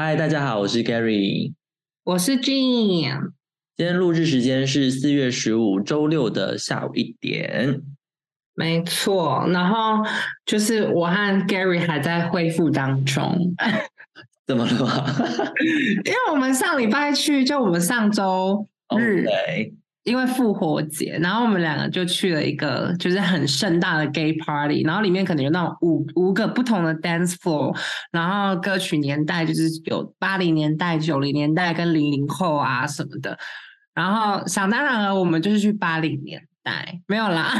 嗨，大家好，我是 Gary，我是 Jean。今天录制时间是四月十五周六的下午一点。没错，然后就是我和 Gary 还在恢复当中。怎么了？因为我们上礼拜去，就我们上周日。因为复活节，然后我们两个就去了一个就是很盛大的 gay party，然后里面可能有那种五五个不同的 dance floor，然后歌曲年代就是有八零年代、九零年代跟零零后啊什么的，然后想当然了，我们就是去八零年代，没有啦。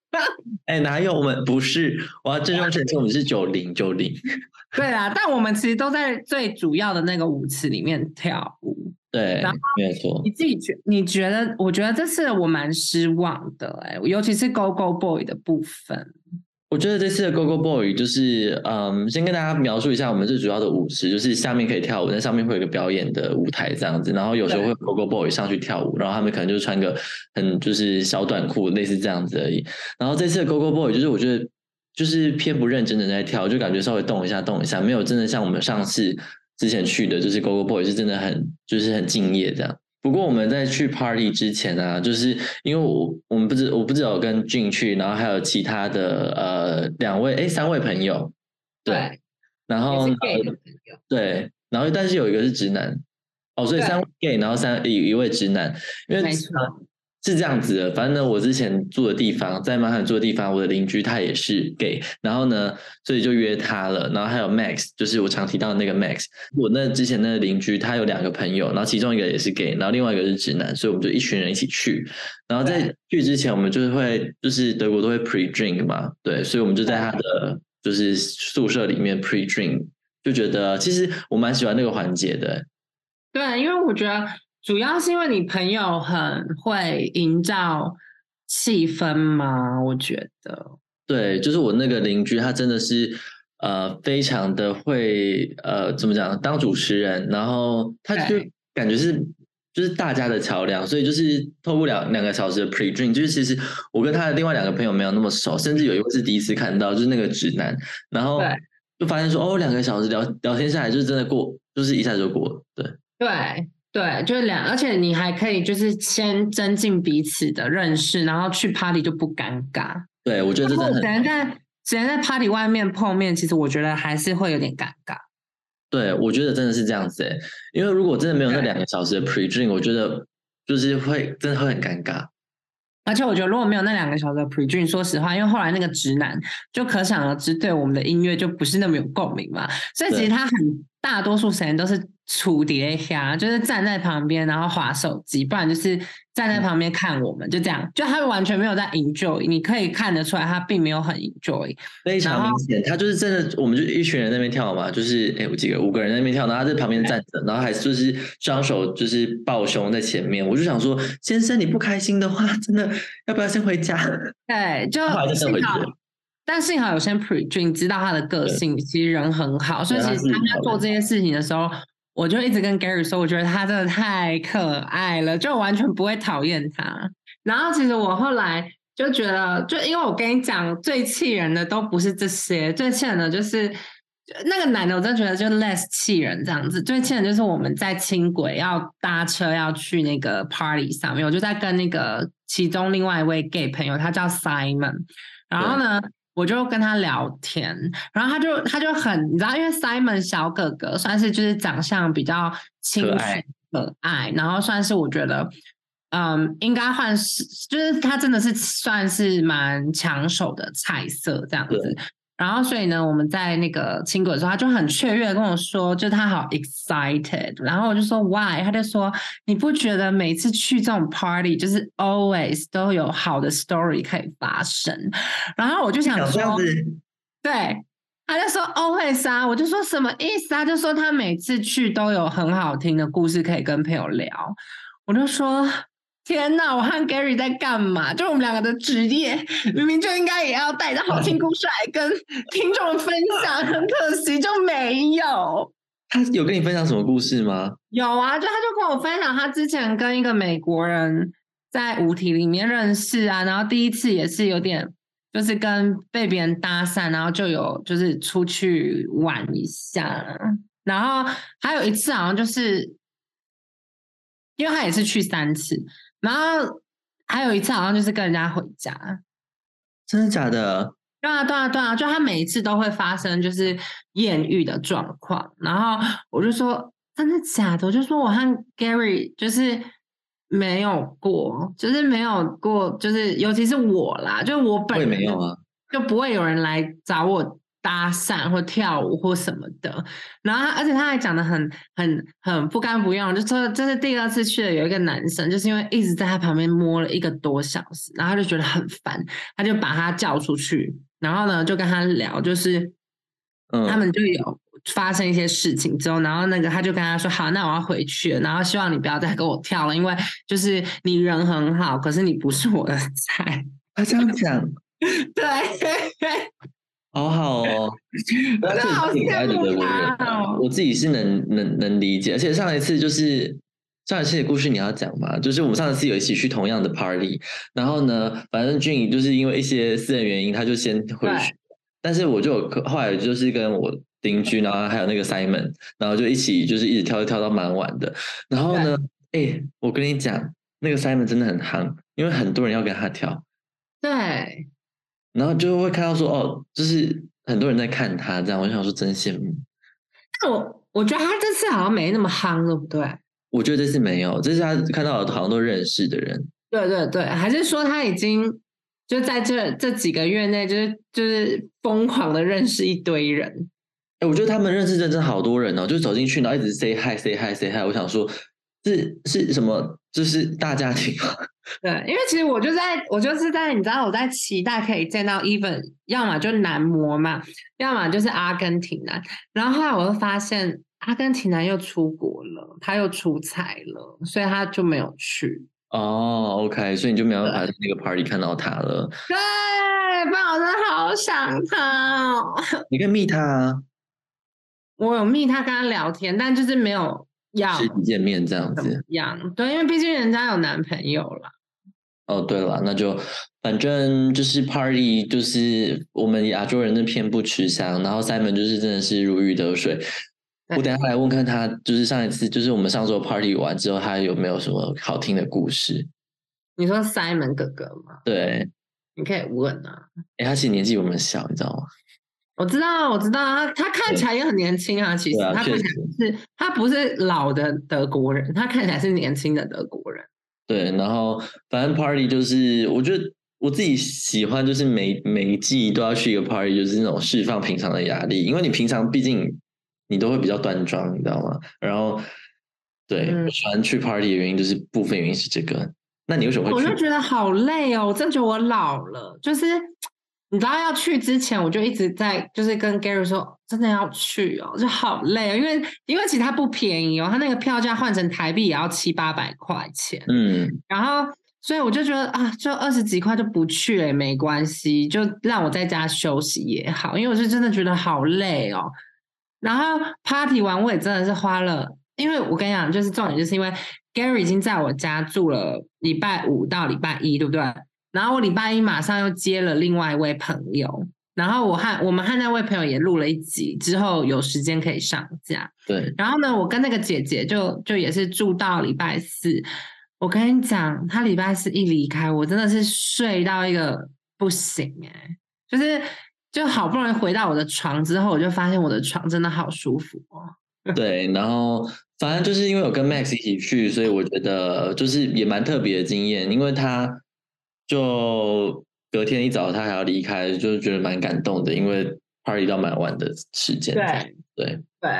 哎，哪有？我们不是，我要郑重澄清，我们是九零九零。对啊，但我们其实都在最主要的那个舞池里面跳舞。对，没错。你自己觉你觉得？我觉得这次我蛮失望的，哎，尤其是 Go Go Boy 的部分。我觉得这次的 Go Go Boy 就是，嗯，先跟大家描述一下我们最主要的舞池，就是下面可以跳舞，那上面会有一个表演的舞台这样子，然后有时候会 Go Go Boy 上去跳舞，然后他们可能就穿个很就是小短裤，类似这样子而已。然后这次的 Go Go Boy 就是我觉得就是偏不认真的在跳，就感觉稍微动一下动一下，没有真的像我们上次。之前去的就是 Go Go Boy 是真的很就是很敬业这样。不过我们在去 Party 之前啊，就是因为我我们不知我不知道跟俊去，然后还有其他的呃两位哎三位朋友，对，然后对，然后但是有一个是直男哦，所以三位 gay，然后三一一位直男，因为。是这样子的，反正呢，我之前住的地方，在曼罕住的地方，我的邻居他也是 gay，然后呢，所以就约他了。然后还有 Max，就是我常提到的那个 Max。我那之前那个邻居他有两个朋友，然后其中一个也是 gay，然后另外一个是直男，所以我们就一群人一起去。然后在去之前，我们就是会，就是德国都会 pre drink 嘛，对，所以我们就在他的就是宿舍里面 pre drink，就觉得其实我蛮喜欢那个环节的。对，因为我觉得。主要是因为你朋友很会营造气氛吗？我觉得，对，就是我那个邻居，他真的是呃，非常的会呃，怎么讲，当主持人，然后他就感觉是就是大家的桥梁，所以就是透过两两个小时的 pre drink，就是其实我跟他的另外两个朋友没有那么熟，甚至有一位是第一次看到，就是那个直男，然后就发现说，哦，两个小时聊聊天下来，就是真的过，就是一下就过了，对，对。对，就是两，而且你还可以就是先增进彼此的认识，然后去 party 就不尴尬。对，我觉得这真的。等在等在 party 外面碰面，其实我觉得还是会有点尴尬。对，我觉得真的是这样子诶，因为如果真的没有那两个小时的 pre drink，我觉得就是会真的会很尴尬。而且我觉得如果没有那两个小时的 pre drink，说实话，因为后来那个直男就可想而知，对我们的音乐就不是那么有共鸣嘛，所以其实他很大多数时间都是。楚蝶虾就是站在旁边，然后划手机，不然就是站在旁边看我们，就这样，就他完全没有在 enjoy，你可以看得出来，他并没有很 enjoy，非常明显，他就是真的，我们就一群人那边跳嘛，就是哎，我几个五个人在那边跳，然后他在旁边站着，然后还就是双手就是抱胸在前面，我就想说，先生你不开心的话，真的要不要先回家？对，就幸好，但幸好有些 pre 知道他的个性，其实人很好，所以其实他在做这件事情的时候。我就一直跟 Gary 说，我觉得他真的太可爱了，就完全不会讨厌他。然后其实我后来就觉得，就因为我跟你讲，最气人的都不是这些，最气人的就是那个男的，我真的觉得就 less 气人这样子。最气人就是我们在轻轨要搭车要去那个 party 上面，我就在跟那个其中另外一位 gay 朋友，他叫 Simon，然后呢。我就跟他聊天，然后他就他就很你知道，因为 Simon 小哥哥算是就是长相比较清纯可爱，然后算是我觉得，嗯，应该算是就是他真的是算是蛮抢手的菜色这样子。然后，所以呢，我们在那个轻轨的时候，他就很雀跃跟我说，就他好 excited。然后我就说 why？他就说你不觉得每次去这种 party，就是 always 都有好的 story 可以发生？然后我就想说，对，他就说 always 啊，我就说什么意思啊？就说他每次去都有很好听的故事可以跟朋友聊。我就说。天呐，我和 Gary 在干嘛？就我们两个的职业，明明就应该也要带着好听故事来跟听众分享，很可惜就没有。他有跟你分享什么故事吗？有啊，就他就跟我分享他之前跟一个美国人在舞体里面认识啊，然后第一次也是有点就是跟被别人搭讪，然后就有就是出去玩一下。然后还有一次好像就是，因为他也是去三次，然后还有一次好像就是跟人家回家，真的假的？对啊，对啊，对啊，就他每一次都会发生就是艳遇的状况，然后我就说真的假的？我就说我和 Gary 就是没有过，就是没有过，就是尤其是我啦，就我本人没有啊，就不会有人来找我。搭讪或跳舞或什么的，然后他而且他还讲的很很很不甘不愿，就说这是第二次去了，有一个男生就是因为一直在他旁边摸了一个多小时，然后他就觉得很烦，他就把他叫出去，然后呢就跟他聊，就是他们就有发生一些事情之后，然后那个他就跟他说好，那我要回去了，然后希望你不要再跟我跳了，因为就是你人很好，可是你不是我的菜。他这样讲，对。好好哦，而且挺可爱的德国人，我自己是能能能理解。而且上一次就是上一次的故事你要讲嘛，就是我们上一次有一起去同样的 party，然后呢，反正俊就是因为一些私人原因，他就先回去。但是我就有后来就是跟我邻居，然后还有那个 Simon，然后就一起就是一直跳跳到蛮晚的。然后呢，哎，我跟你讲，那个 Simon 真的很夯，因为很多人要跟他跳。对。然后就会看到说哦，就是很多人在看他这样，我想说真羡慕。但我我觉得他这次好像没那么夯，对不对？我觉得这次没有，这次他看到好像都认识的人。对对对，还是说他已经就在这这几个月内，就是就是疯狂的认识一堆人。哎，我觉得他们认识认真好多人哦，就走进去然后一直 say hi say hi say hi，我想说。是是什么？就是大家庭吗 对，因为其实我就在我就是在你知道我在期待可以见到 Even，要么就男模嘛，要么就是阿根廷男。然后后来我又发现阿根廷男又出国了，他又出差了，所以他就没有去。哦，OK，所以你就没有在那个 party 看到他了。对，不然我真的好想他。你可以密他啊。我有密他跟他聊天，但就是没有。实体见面这样子，样对，因为毕竟人家有男朋友了。哦，对了，那就反正就是 party，就是我们亚洲人的偏不吃香，然后 Simon 就是真的是如鱼得水。我等下来问看他，就是上一次，就是我们上周 party 完之后，他有没有什么好听的故事？你说 Simon 哥哥吗？对，你可以问啊。哎，他其实年纪比我们小，你知道吗？我知道，我知道，他他看起来也很年轻啊。其实他看起来是，他不是老的德国人，他看起来是年轻的德国人。对，然后反正 party 就是，我觉得我自己喜欢，就是每每一季都要去一个 party，就是那种释放平常的压力。因为你平常毕竟你都会比较端庄，你知道吗？然后对我喜欢去 party 的原因，就是部分原因是这个。那你为什么会？我就觉得好累哦，我真觉得我老了，就是。你知道要去之前，我就一直在就是跟 Gary 说，真的要去哦，就好累哦，因为因为其实它不便宜哦，它那个票价换成台币也要七八百块钱，嗯，然后所以我就觉得啊，就二十几块就不去也没关系，就让我在家休息也好，因为我是真的觉得好累哦。然后 Party 完我也真的是花了，因为我跟你讲，就是重点就是因为 Gary 已经在我家住了礼拜五到礼拜一，对不对？然后我礼拜一马上又接了另外一位朋友，然后我和我们和那位朋友也录了一集，之后有时间可以上架。对，然后呢，我跟那个姐姐就就也是住到礼拜四。我跟你讲，她礼拜四一离开，我真的是睡到一个不行哎，就是就好不容易回到我的床之后，我就发现我的床真的好舒服哦。对，然后反正就是因为我跟 Max 一起去，所以我觉得就是也蛮特别的经验，因为他。就隔天一早，他还要离开，就是觉得蛮感动的，因为 party 到蛮晚的时间。对对对。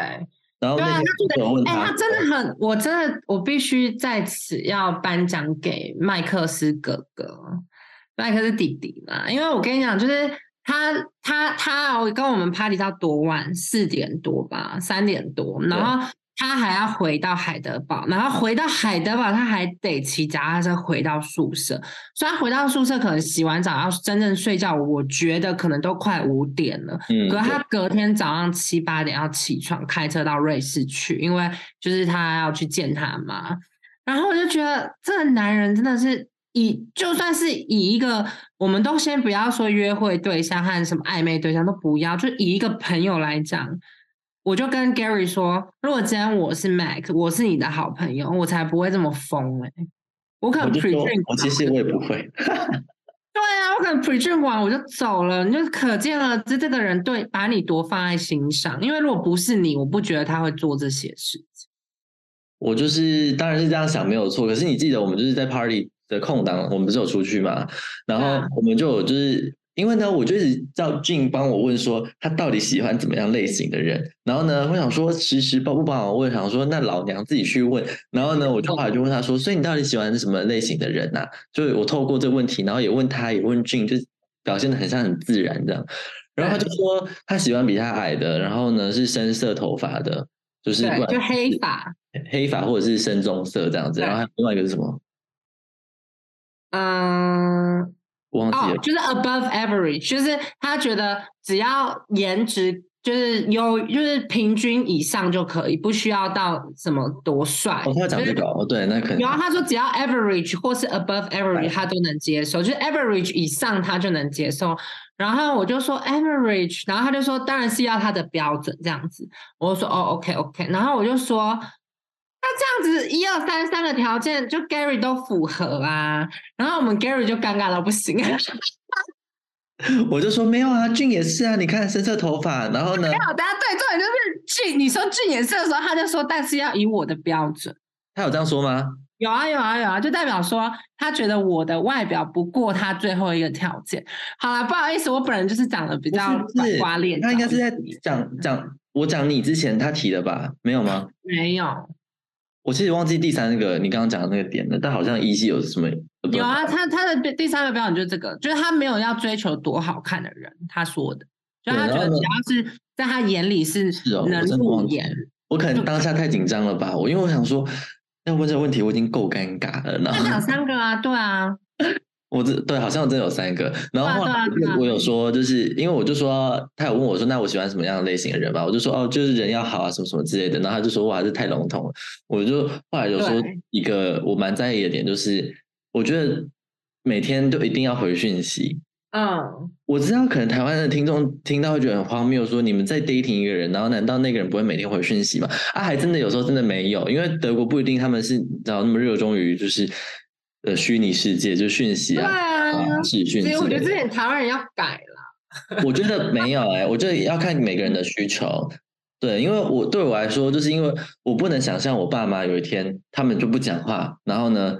然后那天我问他，他真的很，我真的，我必须在此要颁奖给麦克斯哥哥，麦克斯弟弟嘛，因为我跟你讲，就是他他他跟我们 party 到多晚，四点多吧，三点多，然后。他还要回到海德堡，然后回到海德堡，他还得骑脚踏车回到宿舍。虽然回到宿舍可能洗完澡要真正睡觉，我觉得可能都快五点了。嗯，可他隔天早上七八点要起床，开车到瑞士去，因为就是他要去见他妈。然后我就觉得这个男人真的是以，就算是以一个，我们都先不要说约会对象和什么暧昧对象都不要，就以一个朋友来讲。我就跟 Gary 说，如果今天我是 Mac，我是你的好朋友，我才不会这么疯哎。我可能 pre drink，我其实我也不会。对啊，我可能 pre drink 完我就走了，你就可见了这这个人对把你多放在心上。因为如果不是你，我不觉得他会做这些事情。我就是当然是这样想没有错，可是你记得我们就是在 party 的空档，我们不是有出去嘛？然后我们就有就是。因为呢，我就一直叫俊帮我问说他到底喜欢怎么样类型的人。然后呢，我想说迟迟帮不帮我问，想说那老娘自己去问。然后呢，我就后来就问他说，所以你到底喜欢什么类型的人呐？就我透过这个问题，然后也问他，也问俊，就表现的很像很自然这样。然后他就说他喜欢比他矮的，然后呢是深色头发的，就是就黑发，黑发或者是深棕色这样子。然后还有另外一个是什么？嗯。哦，就是 above average，就是他觉得只要颜值就是有，就是平均以上就可以，不需要到什么多帅。哦，他讲这个哦，对，那可能。然后，他说只要 average 或是 above average，他都能接受，就是 average 以上他就能接受。然后我就说 average，然后他就说当然是要他的标准这样子。我就说哦，OK OK，然后我就说。那这样子一二三三个条件，就 Gary 都符合啊，然后我们 Gary 就尴尬到不行。我就说没有啊，俊也是啊，你看深色头发，然后呢？没有，大家对重点就是俊，你说俊也是的时候，他就说，但是要以我的标准。他有这样说吗？有啊有啊有啊，就代表说他觉得我的外表不过他最后一个条件。好了，不好意思，我本人就是长得比较瓜脸。他应该是在讲讲我讲你之前他提的吧？没有吗？没有。我其实忘记第三个你刚刚讲的那个点了，但好像依稀有什么有啊，他他的第三个标准就是这个，就是他没有要追求多好看的人，他说的，就他觉得只要是在他眼里是能入眼。我可能当下太紧张了吧，我因为我想说要问这个问题，我已经够尴尬了。然后讲三个啊，对啊。我这对好像真有三个，然后我有说，就是因为我就说他有问我说，那我喜欢什么样的类型的人吧？我就说哦，就是人要好啊，什么什么之类的。然后他就说哇，这太笼统了。我就后来有说一个我蛮在意的点，就是我觉得每天都一定要回讯息。嗯，我知道可能台湾的听众听到会觉得很荒谬，说你们在 dating 一个人，然后难道那个人不会每天回讯息吗？啊，还真的有时候真的没有，因为德国不一定他们是然后那么热衷于就是。呃，虚拟世界就讯息啊，视讯。所以我觉得这点台湾人要改了。我觉得没有哎，我觉得要看每个人的需求。对，因为我对我来说，就是因为我不能想象我爸妈有一天他们就不讲话，然后呢，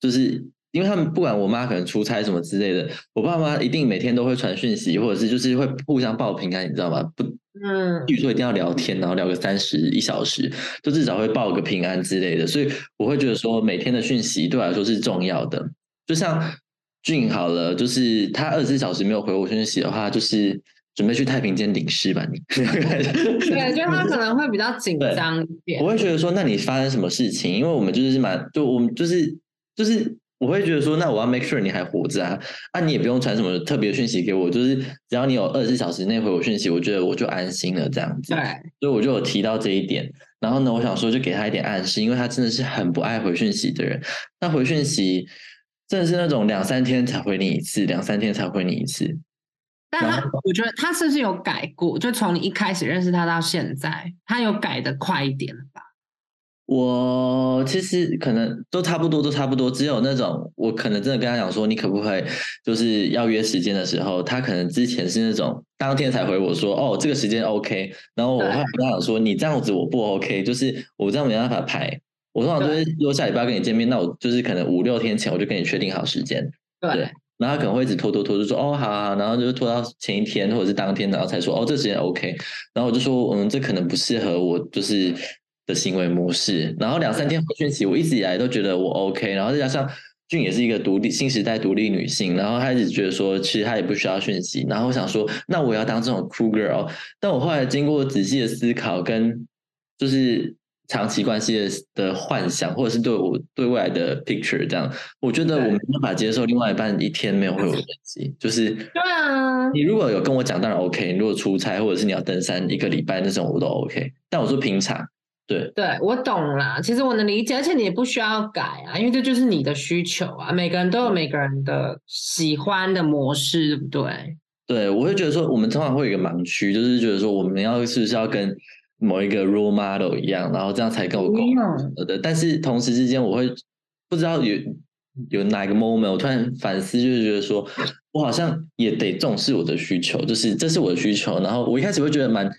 就是因为他们不管我妈可能出差什么之类的，我爸妈一定每天都会传讯息，或者是就是会互相报平安，你知道吗？不。嗯，比如说一定要聊天，然后聊个三十一小时，就至少会报个平安之类的。所以我会觉得说，每天的讯息对我来说是重要的。就像俊好了，就是他二十四小时没有回我讯息的话，就是准备去太平间领事吧？你 对，就他可能会比较紧张一点。我会觉得说，那你发生什么事情？因为我们就是蛮，就我们就是就是。我会觉得说，那我要 make sure 你还活着啊，啊，你也不用传什么特别讯息给我，就是只要你有二十四小时内回我讯息，我觉得我就安心了这样子。对，所以我就有提到这一点。然后呢，我想说就给他一点暗示，因为他真的是很不爱回讯息的人。那回讯息真的是那种两三天才回你一次，两三天才回你一次。但他我觉得他是不是有改过？就从你一开始认识他到现在，他有改的快一点了吧？我其实可能都差不多，都差不多。只有那种我可能真的跟他讲说，你可不可以就是要约时间的时候，他可能之前是那种当天才回我说，哦，这个时间 OK。然后我会跟他讲说，你这样子我不 OK，就是我这样没办法排。我通常都是如果下礼拜跟你见面，那我就是可能五六天前我就跟你确定好时间。对。然后他可能会一直拖拖拖，就说哦，好好，然后就拖到前一天或者是当天，然后才说哦，这时间 OK。然后我就说，嗯，这可能不适合我，就是。的行为模式，然后两三天回讯息，我一直以来都觉得我 OK，然后再加上俊也是一个独立新时代独立女性，然后她一直觉得说其实她也不需要讯息，然后我想说那我要当这种 cool girl，但我后来经过仔细的思考跟就是长期关系的的幻想，或者是对我对未来的 picture 这样，我觉得我没办法接受另外一半一天没有回我讯息，就是对啊，你如果有跟我讲当然 OK，你如果出差或者是你要登山一个礼拜那种我都 OK，但我说平常。对，对我懂啦。其实我能理解，而且你也不需要改啊，因为这就是你的需求啊。每个人都有每个人的喜欢的模式，对不对？对，我会觉得说，我们通常会有一个盲区，就是觉得说，我们要是不是要跟某一个 role model 一样，然后这样才跟我沟通的。但是同时之间，我会不知道有有哪个 moment，我突然反思，就是觉得说我好像也得重视我的需求，就是这是我的需求。然后我一开始会觉得蛮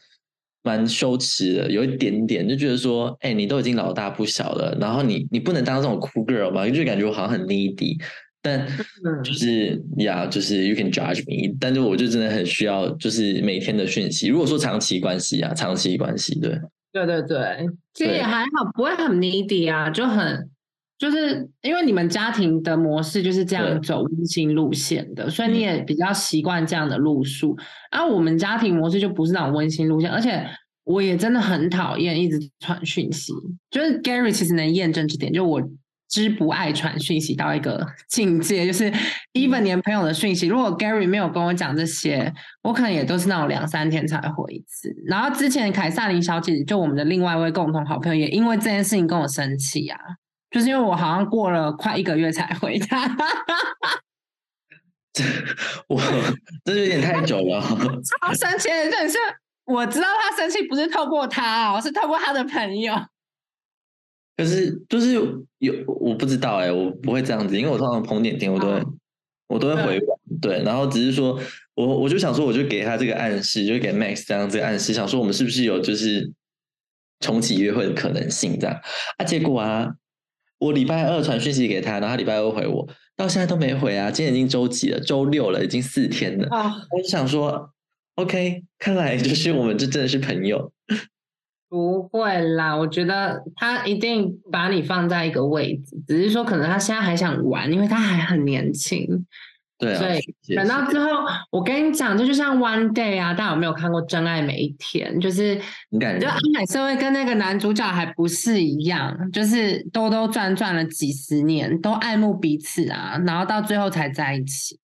蛮羞耻的，有一点点就觉得说，哎，你都已经老大不小了，然后你你不能当这种 cool girl 嘛，就感觉我好像很 needy。但就是呀，就是 you can judge me，但是我就真的很需要，就是每天的讯息。如果说长期关系啊，长期关系，对，对对对，其实也还好，不会很 needy 啊，就很就是因为你们家庭的模式就是这样走温馨路线的，所以你也比较习惯这样的路数。啊我们家庭模式就不是那种温馨路线，而且我也真的很讨厌一直传讯息。就是 Gary 其实能验证这点，就我。之不爱传讯息到一个 境界，就是 even 连朋友的讯息，如果 Gary 没有跟我讲这些，我可能也都是那种两三天才回一次。然后之前凯撒琳小姐姐，就我们的另外一位共同好朋友，也因为这件事情跟我生气啊，就是因为我好像过了快一个月才回他。我这有点太久了 超生气的，就是我知道他生气不是透过他哦，是透过他的朋友。可是就是有我不知道哎，我不会这样子，因为我通常捧点天我都会我都会回对，然后只是说我我就想说，我就给他这个暗示，就给 Max 这样这个暗示，想说我们是不是有就是重启约会的可能性这样啊？结果啊，我礼拜二传讯息给他，然后他礼拜二回我，到现在都没回啊！今天已经周几了？周六了，已经四天了。我就想说，OK，看来就是 我们这真的是朋友。不会啦，我觉得他一定把你放在一个位置，只是说可能他现在还想玩，因为他还很年轻。对，所以等到之后，我跟你讲，这就像 One Day 啊，大家有没有看过《真爱每一天》？就是就安海社会跟那个男主角还不是一样，就是兜兜转转了几十年，都爱慕彼此啊，然后到最后才在一起。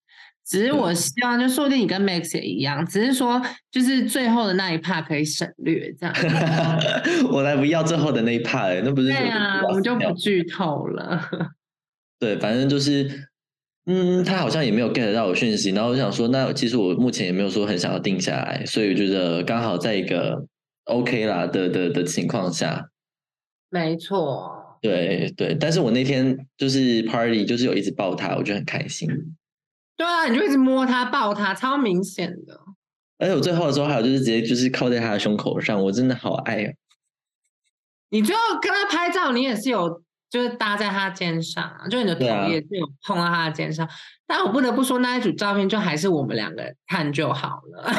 只是我希望，就说不定你跟 Max 也一样，只是说就是最后的那一 part 可以省略这样。我才不要最后的那一 part，那不是对啊，我们就不剧透了。对，反正就是，嗯，他好像也没有 get 到我讯息，然后我想说，那其实我目前也没有说很想要定下来，所以我觉得刚好在一个 OK 啦的的的情况下。没错。对对，但是我那天就是 party，就是有一直抱他，我就很开心。对啊，你就一直摸他、抱他，超明显的。而且我最后的时候还有就是直接就是靠在他的胸口上，我真的好爱啊！你最后跟他拍照，你也是有就是搭在他肩上啊，就你的头也是有碰到他的肩上。但我不得不说，那一组照片就还是我们两个看就好了。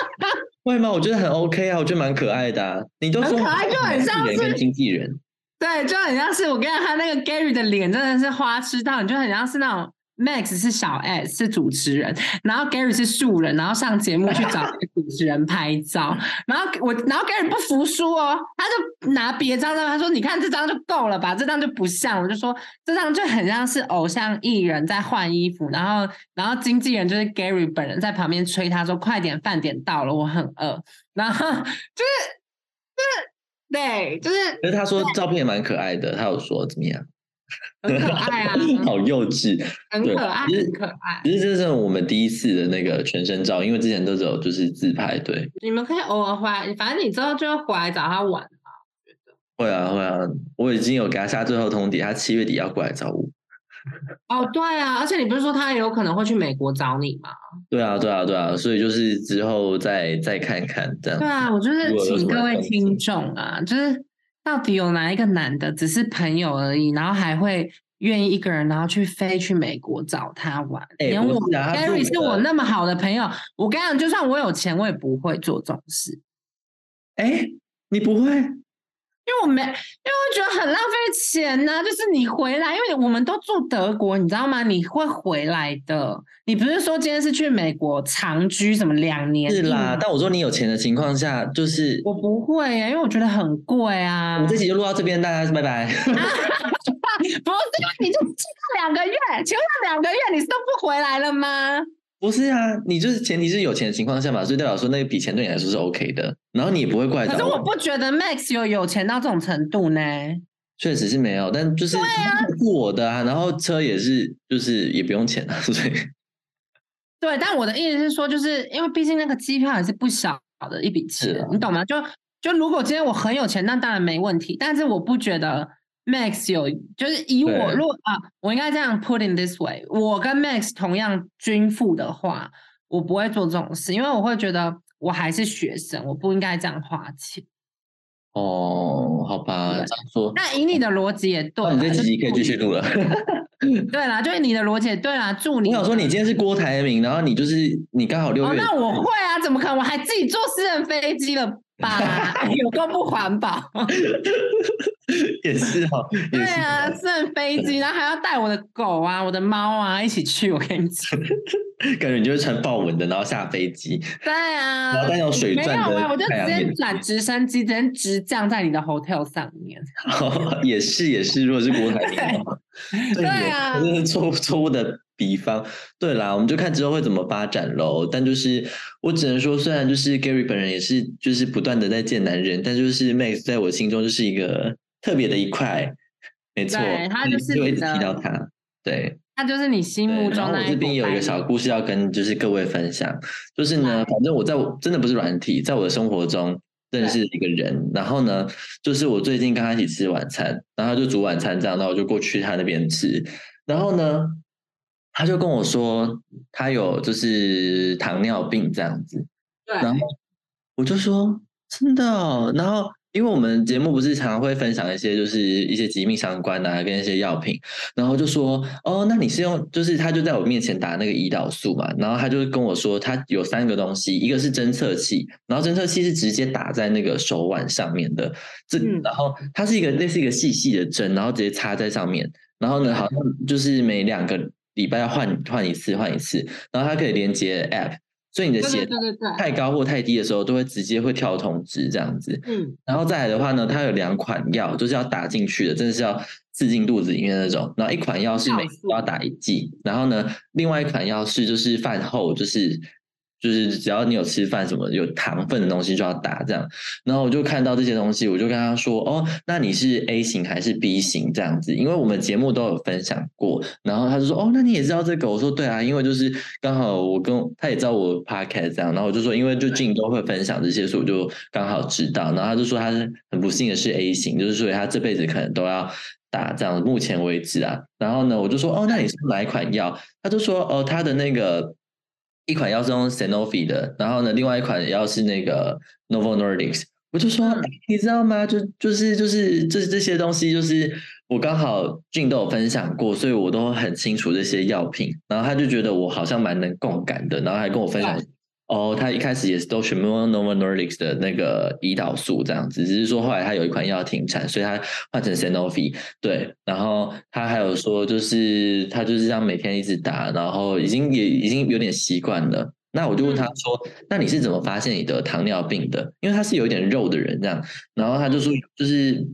会吗？我觉得很 OK 啊，我觉得蛮可爱的。你都说可爱，就很像是经纪人。对，就很像是我跟你讲他那个 Gary 的脸真的是花痴到，你就很像是那种。Max 是小 S 是主持人，然后 Gary 是素人，然后上节目去找主持人拍照，然后我，然后 Gary 不服输哦，他就拿别张照，他说：“你看这张就够了吧，这张就不像。”我就说这张就很像是偶像艺人在换衣服，然后，然后经纪人就是 Gary 本人在旁边催他说：“快点，饭点到了，我很饿。”然后就是就是对，就是。可是他说照片也蛮可爱的，他有说怎么样？很可爱啊，好幼稚，很可爱，很可爱。其实这是我们第一次的那个全身照，因为之前都只有就是自拍。对，你们可以偶尔回来，反正你之后就回来找他玩嘛。觉得会啊会啊，我已经有给他下最后通牒，他七月底要过来找我。哦，对啊，而且你不是说他有可能会去美国找你吗？对啊对啊对啊，所以就是之后再再看看这样。对啊，我就是请各位听众啊，就是。到底有哪一个男的只是朋友而已，然后还会愿意一个人，然后去飞去美国找他玩？连我 Gary 是我那么好的朋友，我跟你讲，就算我有钱，我也不会做这种事。哎，你不会？因为我没，因为我觉得很浪费钱呢。就是你回来，因为我们都住德国，你知道吗？你会回来的。你不是说今天是去美国长居什么两年？是啦，但我说你有钱的情况下，就是我不会呀，因为我觉得很贵啊。我们这集就录到这边，大家拜拜。不是，你就去两个月，请问两个月你是都不回来了吗？不是啊，你就是前提是有钱的情况下嘛，所以代表说那笔钱对你来说是 OK 的，然后你也不会怪他。可是我不觉得 Max 有有钱到这种程度呢。确实是没有，但就是对啊，我的啊，然后车也是，就是也不用钱啊，所以。对，但我的意思是说，就是因为毕竟那个机票也是不小的一笔钱，你懂吗？就就如果今天我很有钱，那当然没问题。但是我不觉得 Max 有，就是以我如果啊，我应该这样 put in this way，我跟 Max 同样均富的话，我不会做这种事，因为我会觉得我还是学生，我不应该这样花钱。哦，好吧，这样说。那以你的逻辑也对，你这集可以继续录了。对啦，就是你的逻辑对啦，祝你。我想说，你今天是郭台铭，然后你就是你刚好六月。那我会啊，怎么可能？我还自己坐私人飞机了。吧，有够不环保，也是哦。对啊，乘飞机，然后还要带我的狗啊、我的猫啊一起去。我跟你讲，感觉你就是穿豹纹的，然后下飞机。对啊，然后带那种水钻的我就直接转直升机，直接直降在你的 hotel 上面。也是也是，如果是国台的话，对啊，这是错错误的。比方，对啦，我们就看之后会怎么发展喽。但就是我只能说，虽然就是 Gary 本人也是就是不断的在见男人，但就是 Max 在我心中就是一个特别的一块，没错，他就是就一直提到他，对，他就是你心目中的。我这边有一个小故事要跟就是各位分享，就是呢，反正我在我真的不是软体，在我的生活中认识一个人，然后呢，就是我最近跟他一起吃晚餐，然后就煮晚餐这样，那我就过去他那边吃，然后呢。他就跟我说，他有就是糖尿病这样子，对。然后我就说真的，哦然后因为我们节目不是常常会分享一些就是一些疾病相关的跟一些药品，然后就说哦，那你是用就是他就在我面前打那个胰岛素嘛，然后他就跟我说他有三个东西，一个是侦测器，然后侦测器是直接打在那个手腕上面的，这然后它是一个类似一个细细的针，然后直接插在上面，然后呢好像就是每两个。礼拜要换换一次，换一次，然后它可以连接 App，所以你的血太高或太低的时候，都会直接会跳通知这样子。嗯，然后再来的话呢，它有两款药，就是要打进去的，真的是要刺进肚子里面那种。然后一款药是每都要打一剂，然后呢，另外一款药是就是饭后就是。就是只要你有吃饭什么有糖分的东西就要打这样，然后我就看到这些东西，我就跟他说：“哦，那你是 A 型还是 B 型这样子？”因为我们节目都有分享过，然后他就说：“哦，那你也知道这个？”我说：“对啊，因为就是刚好我跟他也知道我 podcast 这样，然后我就说，因为就近都会分享这些，所以我就刚好知道。然后他就说他是很不幸的是 A 型，就是所以他这辈子可能都要打这样。目前为止啊，然后呢，我就说：“哦，那你是哪一款药？”他就说：“哦，他的那个。”一款药是用 Sanofi 的，然后呢，另外一款药是那个 Novo Nordics。我就说，你知道吗？就就是就是这这些东西，就是我刚好俊都有分享过，所以我都很清楚这些药品。然后他就觉得我好像蛮能共感的，然后还跟我分享。哦，他一开始也是都全部用 Novo Nordics 的那个胰岛素这样子，只是说后来他有一款药停产，所以他换成 Sanofi。对，然后他还有说，就是他就是这样每天一直打，然后已经也已经有点习惯了。那我就问他说：“那你是怎么发现你得糖尿病的？”因为他是有一点肉的人这样，然后他就说就是。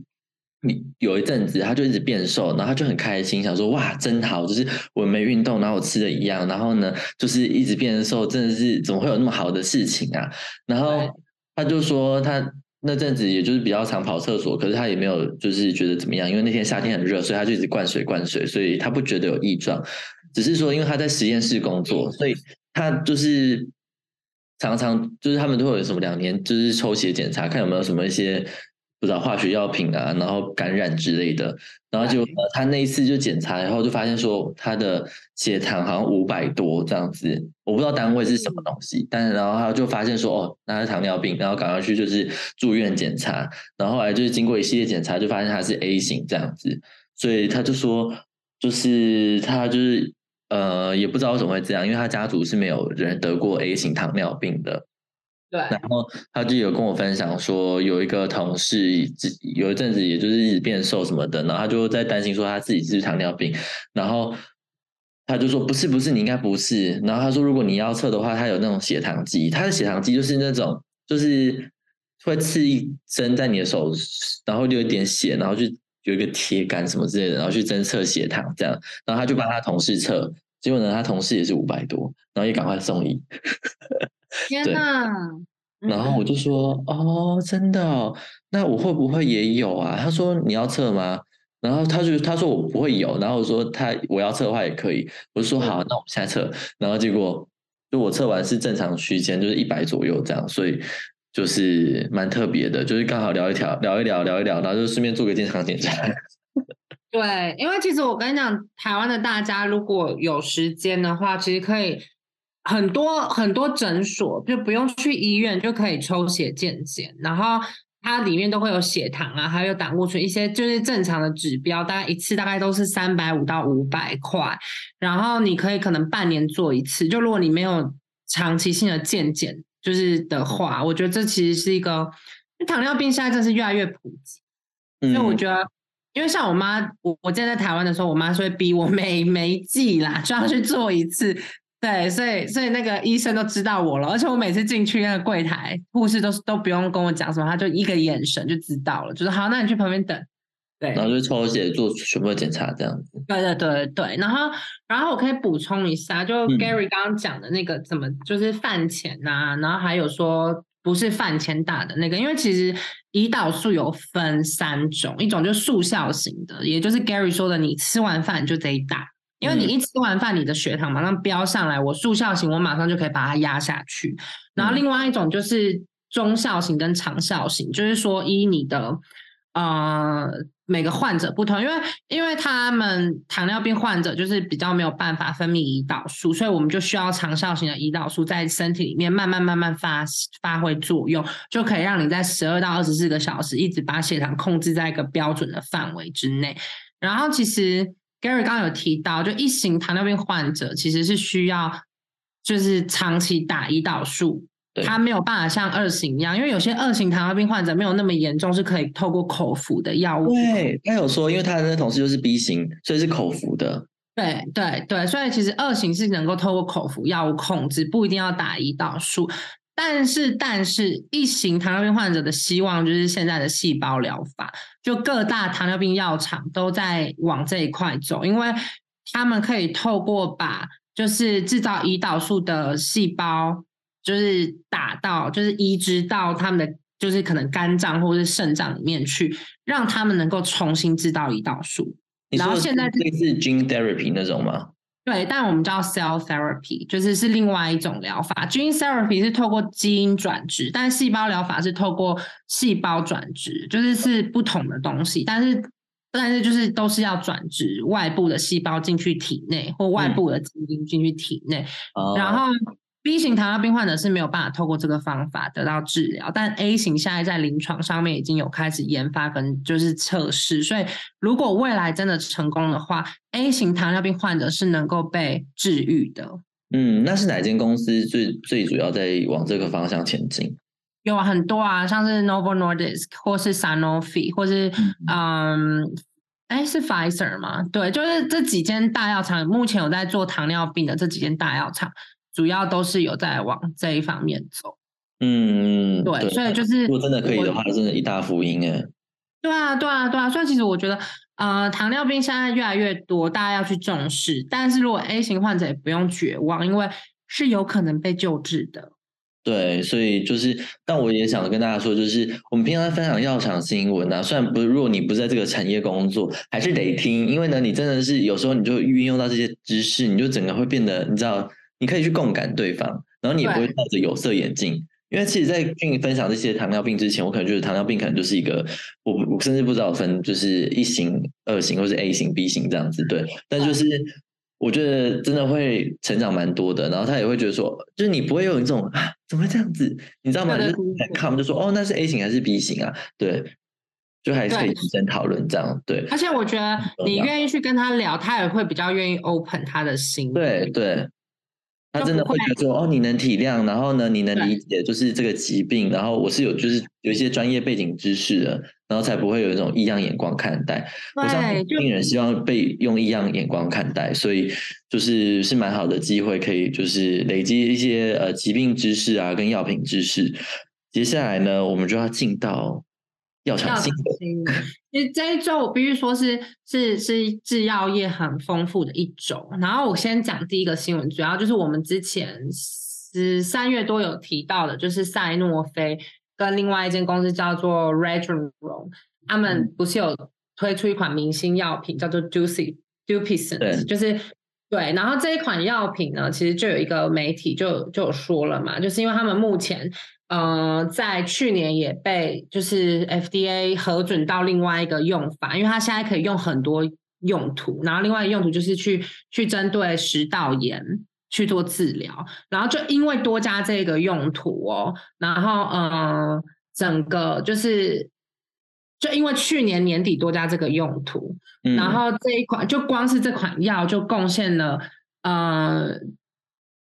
你有一阵子，他就一直变瘦，然后他就很开心，想说哇，真好，就是我没运动，然后我吃的一样，然后呢，就是一直变瘦，真的是怎么会有那么好的事情啊？然后他就说，他那阵子也就是比较常跑厕所，可是他也没有就是觉得怎么样，因为那天夏天很热，所以他就一直灌水灌水，所以他不觉得有异状，只是说因为他在实验室工作，所以他就是常常就是他们都会有什么两年就是抽血检查，看有没有什么一些。不知道化学药品啊，然后感染之类的，然后就他那一次就检查，然后就发现说他的血糖好像五百多这样子，我不知道单位是什么东西，但是然后他就发现说哦，那是糖尿病，然后赶快去就是住院检查，然后后来就是经过一系列检查，就发现他是 A 型这样子，所以他就说就是他就是呃也不知道为什么会这样，因为他家族是没有人得过 A 型糖尿病的。对，然后他就有跟我分享说，有一个同事，有一阵子也就是一直变瘦什么的，然后他就在担心说他自己是糖尿病，然后他就说不是不是，你应该不是，然后他说如果你要测的话，他有那种血糖机，他的血糖机就是那种就是会刺一针在你的手，然后就有点血，然后就有一个铁杆什么之类的，然后去侦测血糖这样，然后他就帮他同事测，结果呢他同事也是五百多，然后也赶快送医。天呐！然后我就说：“哦，真的？那我会不会也有啊？”他说：“你要测吗？”然后他就他说：“我不会有。”然后我说：“他我要测的话也可以。”我就说：“好，那我们现在测。”然后结果就我测完是正常区间，就是一百左右这样，所以就是蛮特别的，就是刚好聊一条聊一聊聊一聊，然后就顺便做个健康检查。对，因为其实我跟你讲，台湾的大家如果有时间的话，其实可以很多很多诊所就不用去医院就可以抽血健检，然后它里面都会有血糖啊，还有胆固醇一些就是正常的指标，大概一次大概都是三百五到五百块，然后你可以可能半年做一次，就如果你没有长期性的健检就是的话，我觉得这其实是一个糖尿病现在真是越来越普及，所以我觉得。因为像我妈，我我现在在台湾的时候，我妈是会逼我每每季啦就要去做一次，对，所以所以那个医生都知道我了，而且我每次进去那个柜台，护士都是都不用跟我讲什么，他就一个眼神就知道了，就是好，那你去旁边等，对，然后就抽血做全部的检查这样子，对对对对，然后然后我可以补充一下，就 Gary 刚刚讲的那个怎么就是饭前呐，然后还有说。不是饭前打的那个，因为其实胰岛素有分三种，一种就是速效型的，也就是 Gary 说的，你吃完饭就得打，因为你一吃完饭，你的血糖马上飙上来，我速效型我马上就可以把它压下去。然后另外一种就是中效型跟长效型，就是说依你的呃。每个患者不同，因为因为他们糖尿病患者就是比较没有办法分泌胰岛素，所以我们就需要长效型的胰岛素在身体里面慢慢慢慢发发挥作用，就可以让你在十二到二十四个小时一直把血糖控制在一个标准的范围之内。然后其实 Gary 刚刚有提到，就一型糖尿病患者其实是需要就是长期打胰岛素。他没有办法像二型一样，因为有些二型糖尿病患者没有那么严重，是可以透过口服的药物。对，他有说，因为他的那同事就是 B 型，所以是口服的。对对对，所以其实二型是能够透过口服药物控制，不一定要打胰岛素。但是，但是一型糖尿病患者的希望就是现在的细胞疗法，就各大糖尿病药厂都在往这一块走，因为他们可以透过把就是制造胰岛素的细胞。就是打到，就是移植到他们的，就是可能肝脏或者是肾脏里面去，让他们能够重新制造胰岛素。然后现在类似 gene therapy 那种吗？对，但我们叫 cell therapy，就是是另外一种疗法。gene therapy 是透过基因转植，但细胞疗法是透过细胞转植，就是是不同的东西。但是，但是就是都是要转植外部的细胞进去体内，或外部的基因进去体内，然后。B 型糖尿病患者是没有办法透过这个方法得到治疗，但 A 型现在在临床上面已经有开始研发跟就是测试，所以如果未来真的成功的话，A 型糖尿病患者是能够被治愈的。嗯，那是哪间公司最最主要在往这个方向前进？有很多啊，像是 Novo Nordisk 或是 Sanofi 或是嗯，哎是 Pfizer 吗？对，就是这几间大药厂目前有在做糖尿病的这几间大药厂。主要都是有在往这一方面走，嗯，对，所以就是如果真的可以的话，真的一大福音哎。对啊，对啊，对啊，所以其实我觉得，呃，糖尿病现在越来越多，大家要去重视。但是如果 A 型患者也不用绝望，因为是有可能被救治的。对，所以就是，但我也想跟大家说，就是我们平常分享药厂新闻啊，虽然不是，如果你不在这个产业工作，还是得听，因为呢，你真的是有时候你就运用到这些知识，你就整个会变得，你知道。你可以去共感对方，然后你也不会戴着有色眼镜，因为其实，在跟你分享这些糖尿病之前，我可能觉得糖尿病可能就是一个，我我甚至不知道分就是一型、二型或是 A 型、B 型这样子，对。但就是我觉得真的会成长蛮多的，然后他也会觉得说，就是你不会有一种啊，怎么会这样子？你知道吗？就是看我们就说，哦，那是 A 型还是 B 型啊？对，就还是可以提前讨论这样，对。而且我觉得你愿意去跟他聊，他也会比较愿意 open 他的心，对对。他真的会觉得说哦，你能体谅，然后呢，你能理解，就是这个疾病，然后我是有就是有一些专业背景知识的，然后才不会有一种异样眼光看待。我相信病人希望被用异样眼光看待，所以就是是蛮好的机会，可以就是累积一些呃疾病知识啊，跟药品知识。接下来呢，我们就要进到。药厂新闻，其实这一周我必须说是是是制药业很丰富的一周。然后我先讲第一个新闻，主要就是我们之前十三月多有提到的，就是赛诺菲跟另外一间公司叫做 Regeneron，他们不是有推出一款明星药品叫做 Ducy Dupixent，就是对。然后这一款药品呢，其实就有一个媒体就就有说了嘛，就是因为他们目前呃，在去年也被就是 FDA 核准到另外一个用法，因为它现在可以用很多用途，然后另外用途就是去去针对食道炎去做治疗，然后就因为多加这个用途哦，然后呃，整个就是就因为去年年底多加这个用途，然后这一款就光是这款药就贡献了呃。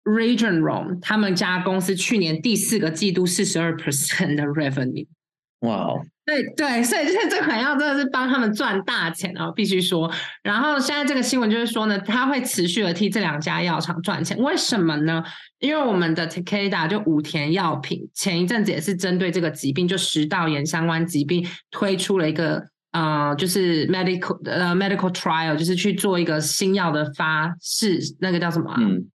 Regeneron 他们家公司去年第四个季度四十二 percent 的 revenue，哇哦！对对，所以就是这款药真的是帮他们赚大钱啊，必须说。然后现在这个新闻就是说呢，它会持续的替这两家药厂赚钱，为什么呢？因为我们的 Takeda 就武田药品前一阵子也是针对这个疾病，就食道炎相关疾病推出了一个呃，就是 medical 呃 medical trial，就是去做一个新药的发试，那个叫什么？嗯。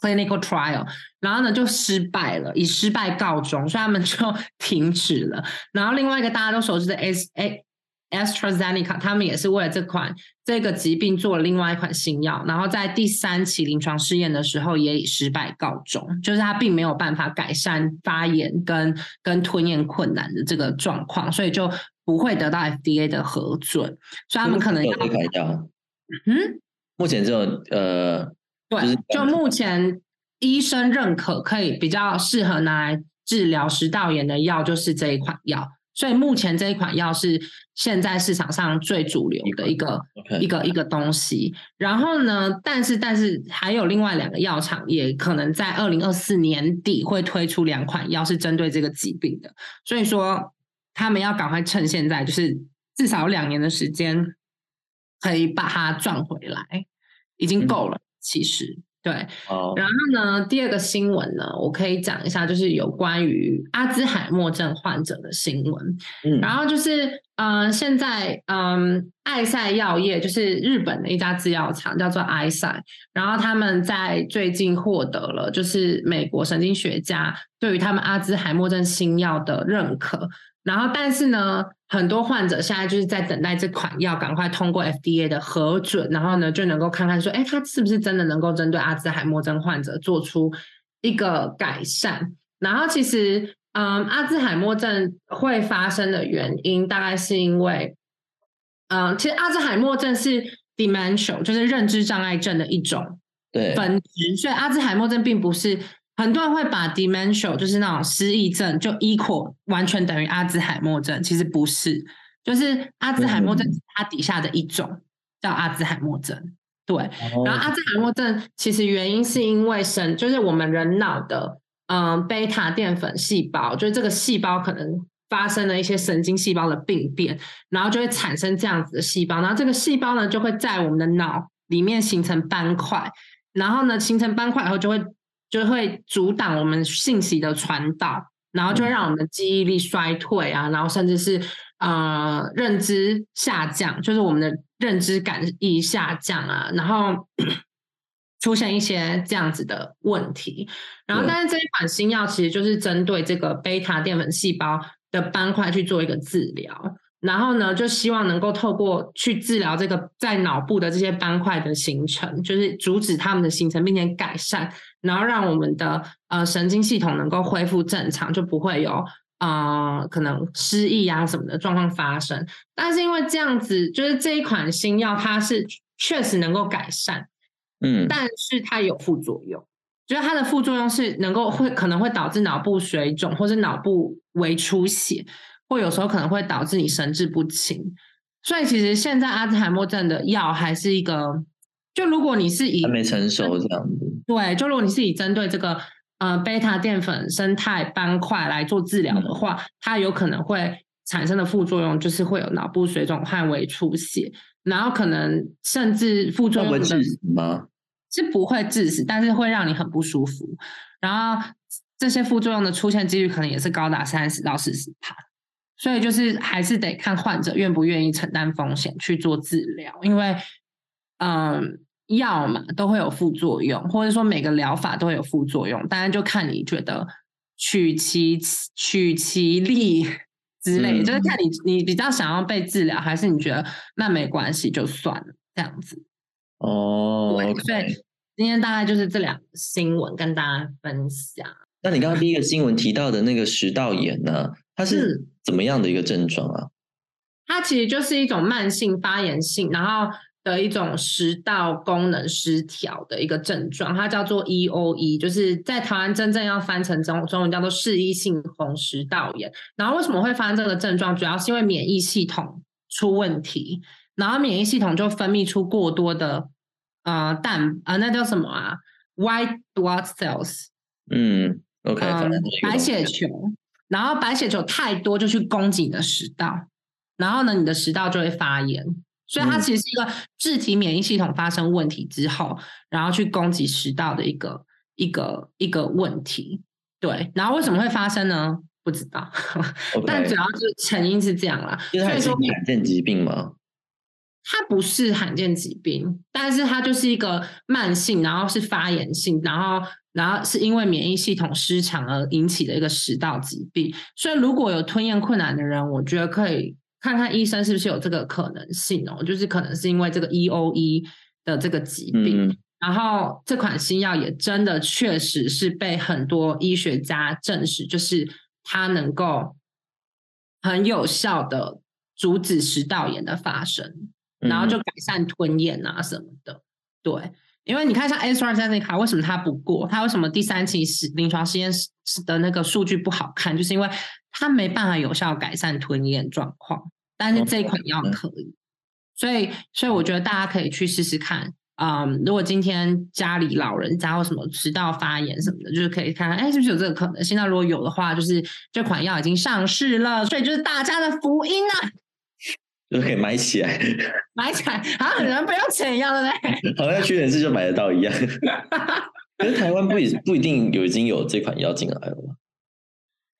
Clinical trial，然后呢就失败了，以失败告终，所以他们就 停止了。然后另外一个大家都熟知的 S A AstraZeneca，他们也是为了这款这个疾病做了另外一款新药，然后在第三期临床试验的时候也以失败告终，就是它并没有办法改善发炎跟跟吞咽困难的这个状况，所以就不会得到 FDA 的核准，所以他们可能要。嗯，目前只有呃。对，就目前医生认可可以比较适合拿来治疗食道炎的药，就是这一款药。所以目前这一款药是现在市场上最主流的一个一个一个东西。然后呢，但是但是还有另外两个药厂也可能在二零二四年底会推出两款药，是针对这个疾病的。所以说他们要赶快趁现在，就是至少两年的时间，可以把它赚回来，已经够了。其实对，然后呢，第二个新闻呢，我可以讲一下，就是有关于阿兹海默症患者的新闻。嗯，然后就是，嗯，现在，嗯，艾赛药业就是日本的一家制药厂，叫做艾赛，然后他们在最近获得了，就是美国神经学家对于他们阿兹海默症新药的认可。然后，但是呢，很多患者现在就是在等待这款药赶快通过 FDA 的核准，然后呢，就能够看看说，哎，它是不是真的能够针对阿兹海默症患者做出一个改善？然后，其实，嗯，阿兹海默症会发生的原因，大概是因为，嗯，其实阿兹海默症是 dementia，就是认知障碍症的一种分支，所以阿兹海默症并不是。很多人会把 dementia 就是那种失忆症，就 equal 完全等于阿兹海默症，其实不是，就是阿兹海默症它底下的一种叫阿兹海默症。对，然后阿兹海默症其实原因是因为神，就是我们人脑的嗯贝塔淀粉细胞，就是这个细胞可能发生了一些神经细胞的病变，然后就会产生这样子的细胞，然后这个细胞呢就会在我们的脑里面形成斑块，然后呢形成斑块以后就会。就会阻挡我们信息的传导，然后就会让我们的记忆力衰退啊，然后甚至是呃认知下降，就是我们的认知感一下降啊，然后 出现一些这样子的问题。然后，但是这一款新药其实就是针对这个贝塔淀粉细胞的斑块去做一个治疗。然后呢，就希望能够透过去治疗这个在脑部的这些斑块的形成，就是阻止它们的形成，并且改善，然后让我们的呃神经系统能够恢复正常，就不会有呃可能失忆啊什么的状况发生。但是因为这样子，就是这一款新药它是确实能够改善，嗯，但是它有副作用，就是它的副作用是能够会可能会导致脑部水肿或者脑部微出血。或有时候可能会导致你神志不清，所以其实现在阿兹海默症的药还是一个，就如果你是以还没成熟这样子，对，就如果你是以针对这个呃贝塔淀粉生态斑块来做治疗的话，它有可能会产生的副作用就是会有脑部水肿、和微出血，然后可能甚至副作用会致死吗？是不会致死，但是会让你很不舒服，然后这些副作用的出现几率可能也是高达三十到四十帕。所以就是还是得看患者愿不愿意承担风险去做治疗，因为嗯，药嘛都会有副作用，或者说每个疗法都会有副作用，当然就看你觉得取其取其利之类，就是看你你比较想要被治疗，还是你觉得那没关系就算了这样子。哦，所以今天大概就是这两个新闻跟大家分享。那你刚刚第一个新闻提到的那个食道炎呢？它是怎么样的一个症状啊？它其实就是一种慢性发炎性，然后的一种食道功能失调的一个症状，它叫做 E O E，就是在台湾真正要翻成中中文叫做适应性红食道炎。然后为什么会发生这个症状？主要是因为免疫系统出问题，然后免疫系统就分泌出过多的呃蛋啊，那叫什么啊？White blood cells。嗯，OK，白血球。然后白血球太多就去攻击你的食道，然后呢，你的食道就会发炎。所以它其实是一个自体免疫系统发生问题之后，然后去攻击食道的一个一个一个问题。对，然后为什么会发生呢？不知道，但主要是成因是这样啦。所以说罕见疾病吗？它不是罕见疾病，但是它就是一个慢性，然后是发炎性，然后。然后是因为免疫系统失常而引起的一个食道疾病，所以如果有吞咽困难的人，我觉得可以看看医生是不是有这个可能性哦，就是可能是因为这个 E O E 的这个疾病。然后这款新药也真的确实是被很多医学家证实，就是它能够很有效的阻止食道炎的发生，然后就改善吞咽啊什么的，对。因为你看，像 AstraZeneca 为什么它不过？它为什么第三期实临床实验室的那个数据不好看？就是因为它没办法有效改善吞咽状况，但是这款药可以。所以，所以我觉得大家可以去试试看。嗯，如果今天家里老人家或什么食道发炎什么的，就是可以看看，哎，是不是有这个可能？现在如果有的话，就是这款药已经上市了，所以就是大家的福音啊。就可以买起来，买起来 啊！可能不用钱一样的嘞，好像屈臣氏就买得到一样。可是台湾不一不一定有已经有这款药进来了吗？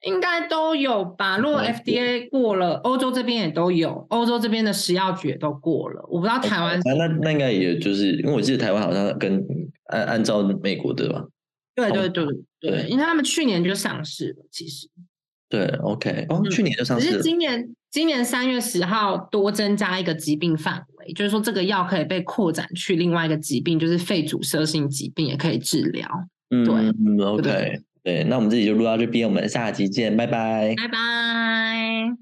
应该都有吧。如果 FDA 过了，欧洲这边也都有，欧洲这边的食药局也都过了。我不知道台湾，那那应该也就是因为我记得台湾好像跟按按照美国对吧？对对对对，因为他们去年就上市了，其实。对，OK，哦，去年就上市只是今年。今年三月十号多增加一个疾病范围，就是说这个药可以被扩展去另外一个疾病，就是肺阻塞性疾病也可以治疗。嗯，对，OK，对，那我们这里就录到这边，我们下期见，拜拜，拜拜。